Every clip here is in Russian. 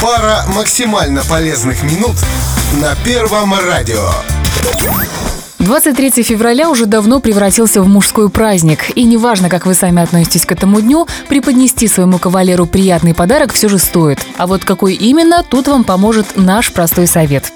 Пара максимально полезных минут на Первом радио. 23 февраля уже давно превратился в мужской праздник. И неважно, как вы сами относитесь к этому дню, преподнести своему кавалеру приятный подарок все же стоит. А вот какой именно, тут вам поможет наш простой совет.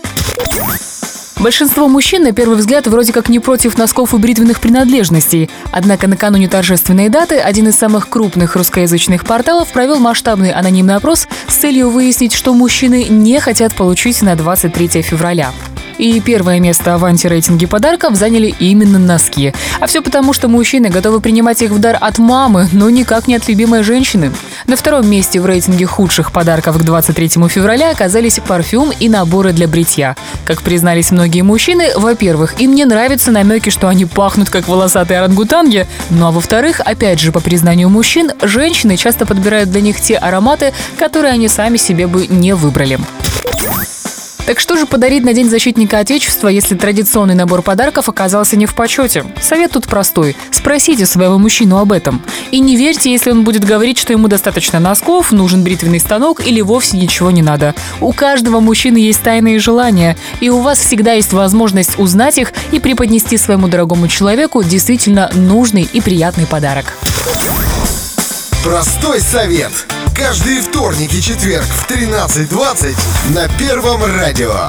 Большинство мужчин, на первый взгляд, вроде как не против носков и бритвенных принадлежностей. Однако накануне торжественной даты один из самых крупных русскоязычных порталов провел масштабный анонимный опрос с целью выяснить, что мужчины не хотят получить на 23 февраля. И первое место в антирейтинге подарков заняли именно носки. А все потому, что мужчины готовы принимать их в дар от мамы, но никак не от любимой женщины. На втором месте в рейтинге худших подарков к 23 февраля оказались парфюм и наборы для бритья. Как признались многие мужчины, во-первых, им не нравятся намеки, что они пахнут как волосатые орангутанги, ну а во-вторых, опять же, по признанию мужчин, женщины часто подбирают для них те ароматы, которые они сами себе бы не выбрали. Так что же подарить на День защитника Отечества, если традиционный набор подарков оказался не в почете? Совет тут простой. Спросите своего мужчину об этом. И не верьте, если он будет говорить, что ему достаточно носков, нужен бритвенный станок или вовсе ничего не надо. У каждого мужчины есть тайные желания, и у вас всегда есть возможность узнать их и преподнести своему дорогому человеку действительно нужный и приятный подарок. Простой совет. Каждый вторник и четверг в 13.20 на Первом радио.